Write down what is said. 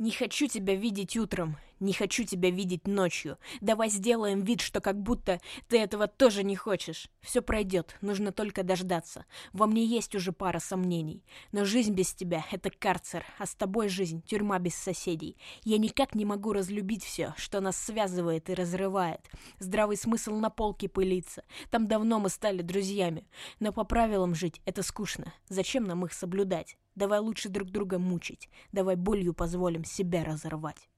Не хочу тебя видеть утром, не хочу тебя видеть ночью. Давай сделаем вид, что как будто ты этого тоже не хочешь. Все пройдет, нужно только дождаться. Во мне есть уже пара сомнений. Но жизнь без тебя — это карцер, а с тобой жизнь — тюрьма без соседей. Я никак не могу разлюбить все, что нас связывает и разрывает. Здравый смысл на полке пылится. Там давно мы стали друзьями. Но по правилам жить — это скучно. Зачем нам их соблюдать? Давай лучше друг друга мучить. Давай болью позволим себя разорвать.